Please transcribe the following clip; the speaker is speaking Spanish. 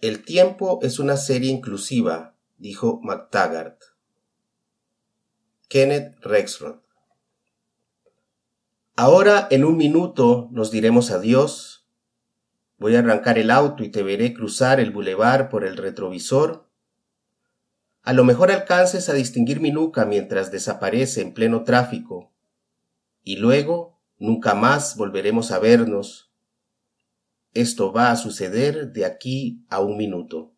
El tiempo es una serie inclusiva, dijo McTaggart. Kenneth Rexroth. Ahora en un minuto nos diremos adiós. Voy a arrancar el auto y te veré cruzar el bulevar por el retrovisor. A lo mejor alcances a distinguir mi nuca mientras desaparece en pleno tráfico. Y luego nunca más volveremos a vernos. Esto va a suceder de aquí a un minuto.